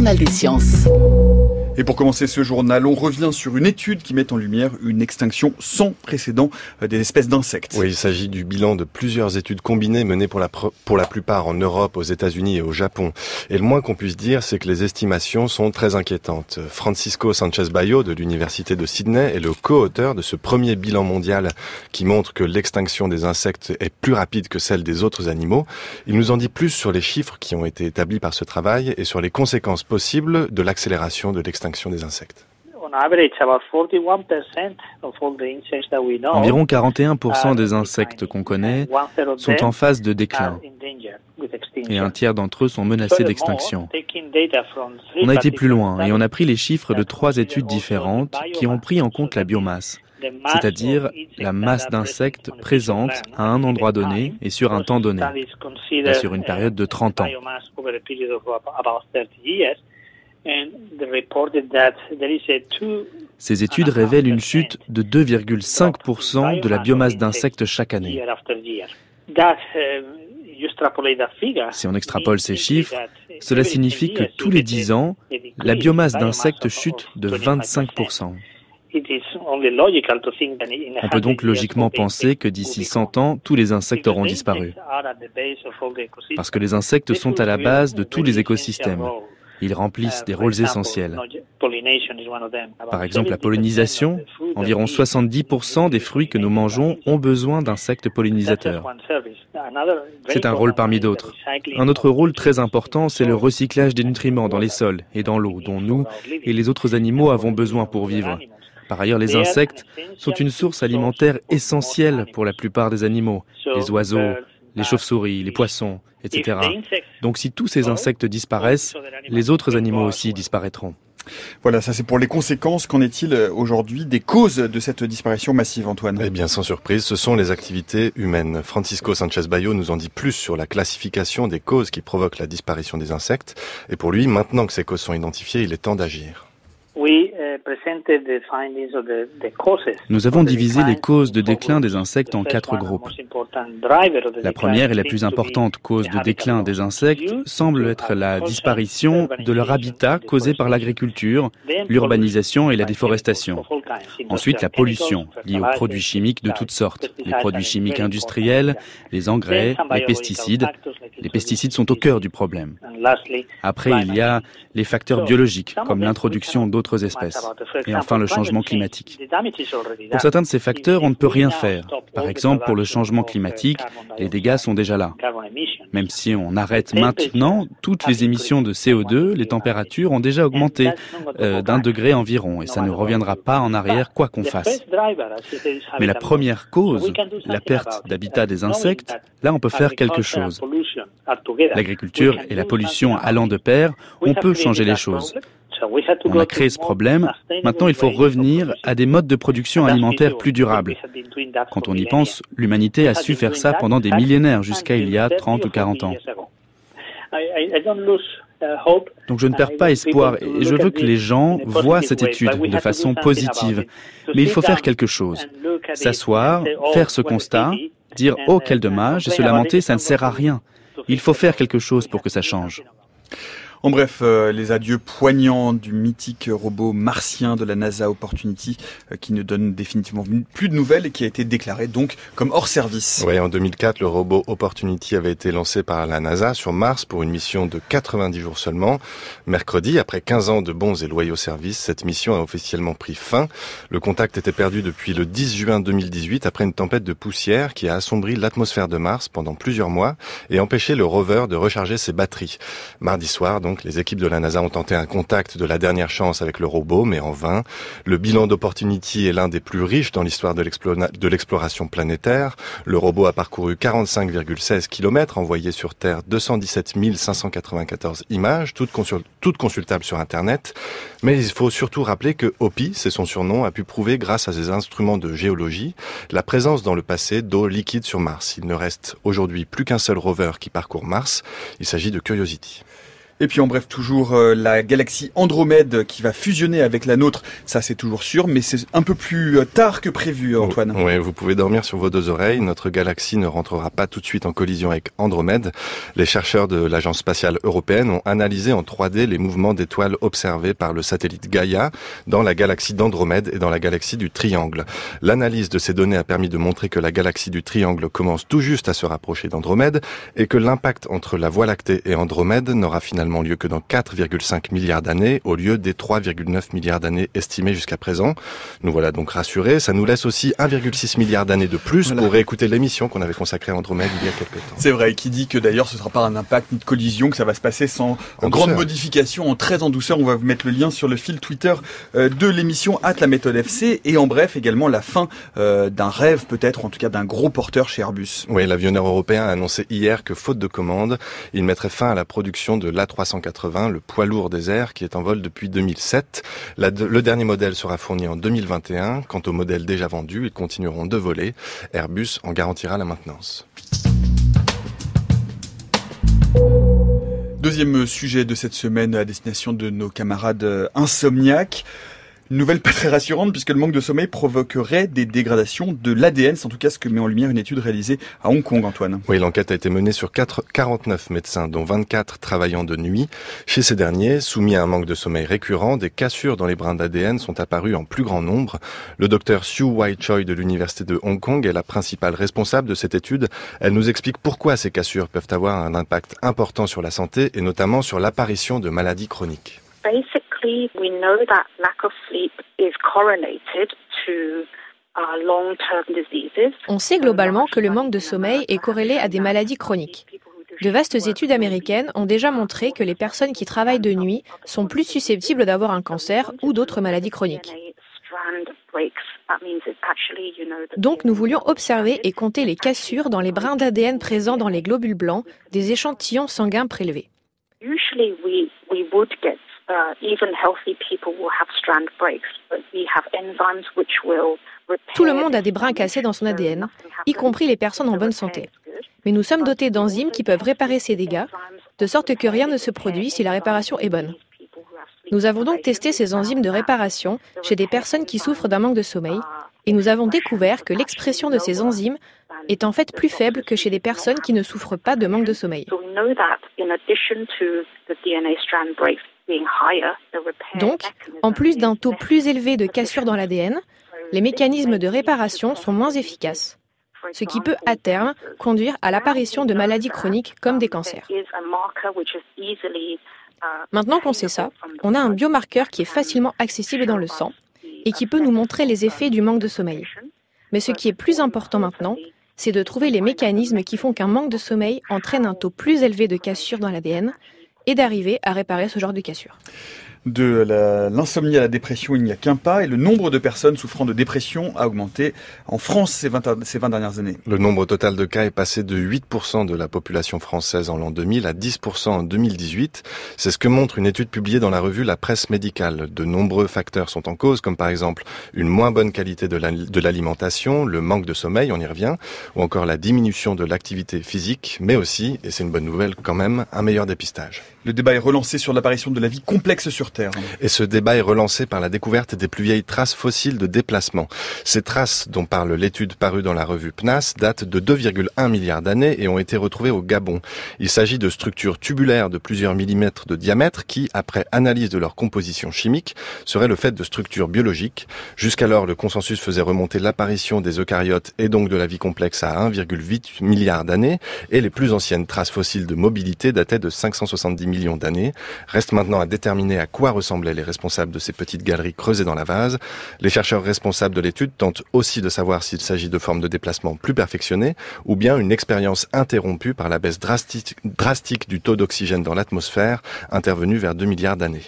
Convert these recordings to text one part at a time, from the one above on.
journal des sciences. Et pour commencer ce journal, on revient sur une étude qui met en lumière une extinction sans précédent euh, des espèces d'insectes. Oui, il s'agit du bilan de plusieurs études combinées menées pour la, pour la plupart en Europe, aux États-Unis et au Japon. Et le moins qu'on puisse dire, c'est que les estimations sont très inquiétantes. Francisco Sanchez Bayo de l'Université de Sydney est le co-auteur de ce premier bilan mondial qui montre que l'extinction des insectes est plus rapide que celle des autres animaux. Il nous en dit plus sur les chiffres qui ont été établis par ce travail et sur les conséquences possibles de l'accélération de l'extinction des insectes. Environ 41% des insectes qu'on connaît sont en phase de déclin et un tiers d'entre eux sont menacés d'extinction. On a été plus loin et on a pris les chiffres de trois études différentes qui ont pris en compte la biomasse, c'est-à-dire la masse d'insectes présente à un endroit donné et sur un temps donné, et sur une période de 30 ans. Ces études révèlent une chute de 2,5% de la biomasse d'insectes chaque année. Si on extrapole ces chiffres, cela signifie que tous les 10 ans, la biomasse d'insectes chute de 25%. On peut donc logiquement penser que d'ici 100 ans, tous les insectes auront disparu. Parce que les insectes sont à la base de tous les écosystèmes. Ils remplissent des rôles essentiels. Par exemple, la pollinisation. Environ 70% des fruits que nous mangeons ont besoin d'insectes pollinisateurs. C'est un rôle parmi d'autres. Un autre rôle très important, c'est le recyclage des nutriments dans les sols et dans l'eau, dont nous et les autres animaux avons besoin pour vivre. Par ailleurs, les insectes sont une source alimentaire essentielle pour la plupart des animaux, les oiseaux, les chauves-souris, les poissons, etc. Donc si tous ces insectes disparaissent, les autres animaux aussi disparaîtront. Voilà, ça c'est pour les conséquences. Qu'en est-il euh, aujourd'hui des causes de cette disparition massive, Antoine? Eh bien, sans surprise, ce sont les activités humaines. Francisco Sanchez Bayo nous en dit plus sur la classification des causes qui provoquent la disparition des insectes. Et pour lui, maintenant que ces causes sont identifiées, il est temps d'agir. Nous avons divisé les causes de déclin des insectes en quatre groupes. La première et la plus importante cause de déclin des insectes semble être la disparition de leur habitat causé par l'agriculture, l'urbanisation et la déforestation. Ensuite, la pollution liée aux produits chimiques de toutes sortes, les produits chimiques industriels, les engrais, les pesticides. Les pesticides sont au cœur du problème. Après, il y a les facteurs biologiques, comme l'introduction d'autres espèces. Et enfin, le changement climatique. Pour certains de ces facteurs, on ne peut rien faire. Par exemple, pour le changement climatique, les dégâts sont déjà là. Même si on arrête maintenant toutes les émissions de CO2, les températures ont déjà augmenté euh, d'un degré environ et ça ne reviendra pas en arrière quoi qu'on fasse. Mais la première cause, la perte d'habitat des insectes, là on peut faire quelque chose. L'agriculture et la pollution allant de pair, on peut changer les choses. On a créé ce problème. Maintenant, il faut revenir à des modes de production alimentaire plus durables. Quand on y pense, l'humanité a su faire ça pendant des millénaires, jusqu'à il y a 30 ou 40 ans. Donc je ne perds pas espoir et je veux que les gens voient cette étude de façon positive. Mais il faut faire quelque chose. S'asseoir, faire ce constat, dire ⁇ Oh, quel dommage !⁇ et se lamenter, ça ne sert à rien. Il faut faire quelque chose pour que ça change. En bref, euh, les adieux poignants du mythique robot martien de la NASA Opportunity euh, qui ne donne définitivement plus de nouvelles et qui a été déclaré donc comme hors service. Oui, en 2004, le robot Opportunity avait été lancé par la NASA sur Mars pour une mission de 90 jours seulement. Mercredi, après 15 ans de bons et loyaux services, cette mission a officiellement pris fin. Le contact était perdu depuis le 10 juin 2018 après une tempête de poussière qui a assombri l'atmosphère de Mars pendant plusieurs mois et empêché le rover de recharger ses batteries. Mardi soir, donc, donc, les équipes de la NASA ont tenté un contact de la dernière chance avec le robot, mais en vain. Le bilan d'Opportunity est l'un des plus riches dans l'histoire de l'exploration planétaire. Le robot a parcouru 45,16 km, envoyé sur Terre 217 594 images, toutes, toutes consultables sur Internet. Mais il faut surtout rappeler que OPI, c'est son surnom, a pu prouver grâce à ses instruments de géologie la présence dans le passé d'eau liquide sur Mars. Il ne reste aujourd'hui plus qu'un seul rover qui parcourt Mars. Il s'agit de Curiosity. Et puis en bref, toujours euh, la galaxie Andromède qui va fusionner avec la nôtre, ça c'est toujours sûr, mais c'est un peu plus euh, tard que prévu, Antoine. Oui, vous pouvez dormir sur vos deux oreilles. Notre galaxie ne rentrera pas tout de suite en collision avec Andromède. Les chercheurs de l'Agence spatiale européenne ont analysé en 3D les mouvements d'étoiles observés par le satellite Gaia dans la galaxie d'Andromède et dans la galaxie du Triangle. L'analyse de ces données a permis de montrer que la galaxie du Triangle commence tout juste à se rapprocher d'Andromède et que l'impact entre la Voie lactée et Andromède n'aura finalement lieu que dans 4,5 milliards d'années au lieu des 3,9 milliards d'années estimés jusqu'à présent. Nous voilà donc rassurés. Ça nous laisse aussi 1,6 milliard d'années de plus pour réécouter l'émission qu'on avait consacrée à Andromède il y a quelques temps. C'est vrai, qui dit que d'ailleurs ce ne sera pas un impact ni de collision, que ça va se passer sans en grande modification, en très en douceur. On va vous mettre le lien sur le fil Twitter euh, de l'émission at la méthode FC et en bref également la fin euh, d'un rêve peut-être, en tout cas d'un gros porteur chez Airbus. Oui, l'avionneur européen a annoncé hier que faute de commande, il mettrait fin à la production de l'A3 380, le poids lourd des airs qui est en vol depuis 2007. le dernier modèle sera fourni en 2021. Quant aux modèles déjà vendus, ils continueront de voler. Airbus en garantira la maintenance. Deuxième sujet de cette semaine à destination de nos camarades insomniaques. Une nouvelle pas très rassurante puisque le manque de sommeil provoquerait des dégradations de l'ADN. C'est en tout cas ce que met en lumière une étude réalisée à Hong Kong, Antoine. Oui, l'enquête a été menée sur 4, 49 médecins, dont 24 travaillant de nuit. Chez ces derniers, soumis à un manque de sommeil récurrent, des cassures dans les brins d'ADN sont apparues en plus grand nombre. Le docteur Sue White Choi de l'Université de Hong Kong est la principale responsable de cette étude. Elle nous explique pourquoi ces cassures peuvent avoir un impact important sur la santé et notamment sur l'apparition de maladies chroniques. On sait globalement que le manque de sommeil est corrélé à des maladies chroniques. De vastes études américaines ont déjà montré que les personnes qui travaillent de nuit sont plus susceptibles d'avoir un cancer ou d'autres maladies chroniques. Donc nous voulions observer et compter les cassures dans les brins d'ADN présents dans les globules blancs des échantillons sanguins prélevés. Tout le monde a des brins cassés dans son ADN, y compris les personnes en bonne santé. Mais nous sommes dotés d'enzymes qui peuvent réparer ces dégâts, de sorte que rien ne se produit si la réparation est bonne. Nous avons donc testé ces enzymes de réparation chez des personnes qui souffrent d'un manque de sommeil, et nous avons découvert que l'expression de ces enzymes est en fait plus faible que chez des personnes qui ne souffrent pas de manque de sommeil. Donc, en plus d'un taux plus élevé de cassure dans l'ADN, les mécanismes de réparation sont moins efficaces, ce qui peut à terme conduire à l'apparition de maladies chroniques comme des cancers. Maintenant qu'on sait ça, on a un biomarqueur qui est facilement accessible dans le sang et qui peut nous montrer les effets du manque de sommeil. Mais ce qui est plus important maintenant, c'est de trouver les mécanismes qui font qu'un manque de sommeil entraîne un taux plus élevé de cassure dans l'ADN et d'arriver à réparer ce genre de cassure de l'insomnie à la dépression, il n'y a qu'un pas, et le nombre de personnes souffrant de dépression a augmenté en France ces 20, ces 20 dernières années. Le nombre total de cas est passé de 8% de la population française en l'an 2000 à 10% en 2018. C'est ce que montre une étude publiée dans la revue La Presse médicale. De nombreux facteurs sont en cause, comme par exemple une moins bonne qualité de l'alimentation, le manque de sommeil, on y revient, ou encore la diminution de l'activité physique, mais aussi, et c'est une bonne nouvelle quand même, un meilleur dépistage. Le débat est relancé sur l'apparition de la vie complexe sur Et ce débat est relancé par la découverte des plus vieilles traces fossiles de déplacement. Ces traces, dont parle l'étude parue dans la revue PNAS, datent de 2,1 milliards d'années et ont été retrouvées au Gabon. Il s'agit de structures tubulaires de plusieurs millimètres de diamètre qui, après analyse de leur composition chimique, seraient le fait de structures biologiques. Jusqu'alors, le consensus faisait remonter l'apparition des eucaryotes et donc de la vie complexe à 1,8 milliard d'années et les plus anciennes traces fossiles de mobilité dataient de 570 millions d'années. Reste maintenant à déterminer à quoi ressemblaient les responsables de ces petites galeries creusées dans la vase. Les chercheurs responsables de l'étude tentent aussi de savoir s'il s'agit de formes de déplacement plus perfectionnées ou bien une expérience interrompue par la baisse drastique, drastique du taux d'oxygène dans l'atmosphère intervenue vers 2 milliards d'années.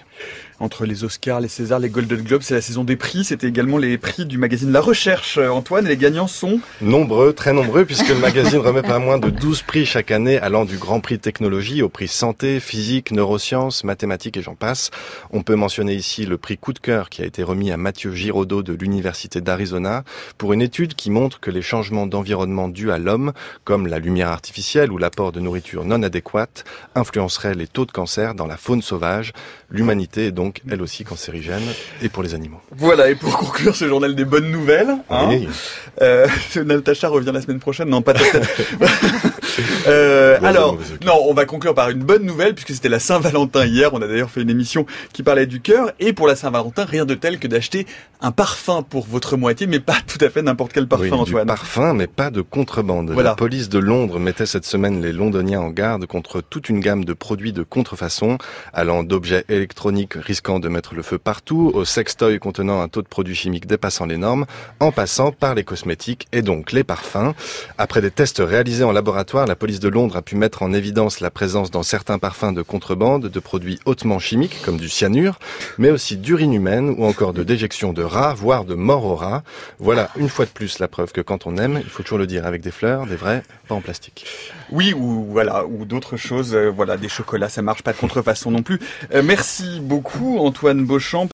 Entre les Oscars, les Césars, les Golden Globes. C'est la saison des prix. C'était également les prix du magazine La Recherche. Antoine, les gagnants sont Nombreux, très nombreux, puisque le magazine remet pas moins de 12 prix chaque année, allant du Grand Prix Technologie au prix Santé, Physique, Neurosciences, Mathématiques et j'en passe. On peut mentionner ici le prix Coup de cœur qui a été remis à Mathieu Giraudot de l'Université d'Arizona pour une étude qui montre que les changements d'environnement dus à l'homme, comme la lumière artificielle ou l'apport de nourriture non adéquate, influenceraient les taux de cancer dans la faune sauvage. L'humanité est donc elle aussi cancérigène et pour les animaux. Voilà, et pour conclure ce journal des bonnes nouvelles, hein, euh, Natacha revient la semaine prochaine, non pas euh, alors, non, on va conclure par une bonne nouvelle puisque c'était la Saint-Valentin hier. On a d'ailleurs fait une émission qui parlait du cœur et pour la Saint-Valentin, rien de tel que d'acheter un parfum pour votre moitié, mais pas tout à fait n'importe quel parfum, oui, Du parfum, mais pas de contrebande. Voilà. La police de Londres mettait cette semaine les Londoniens en garde contre toute une gamme de produits de contrefaçon, allant d'objets électroniques risquant de mettre le feu partout, aux sextoys contenant un taux de produits chimiques dépassant les normes, en passant par les cosmétiques et donc les parfums. Après des tests réalisés en la police de Londres a pu mettre en évidence la présence dans certains parfums de contrebande de produits hautement chimiques comme du cyanure, mais aussi d'urine humaine ou encore de déjection de rats, voire de mort aux rats. Voilà une fois de plus la preuve que quand on aime, il faut toujours le dire avec des fleurs, des vrais, pas en plastique. Oui, ou voilà, ou d'autres choses, euh, voilà, des chocolats, ça marche pas de contrefaçon non plus. Euh, merci beaucoup Antoine Beauchamp.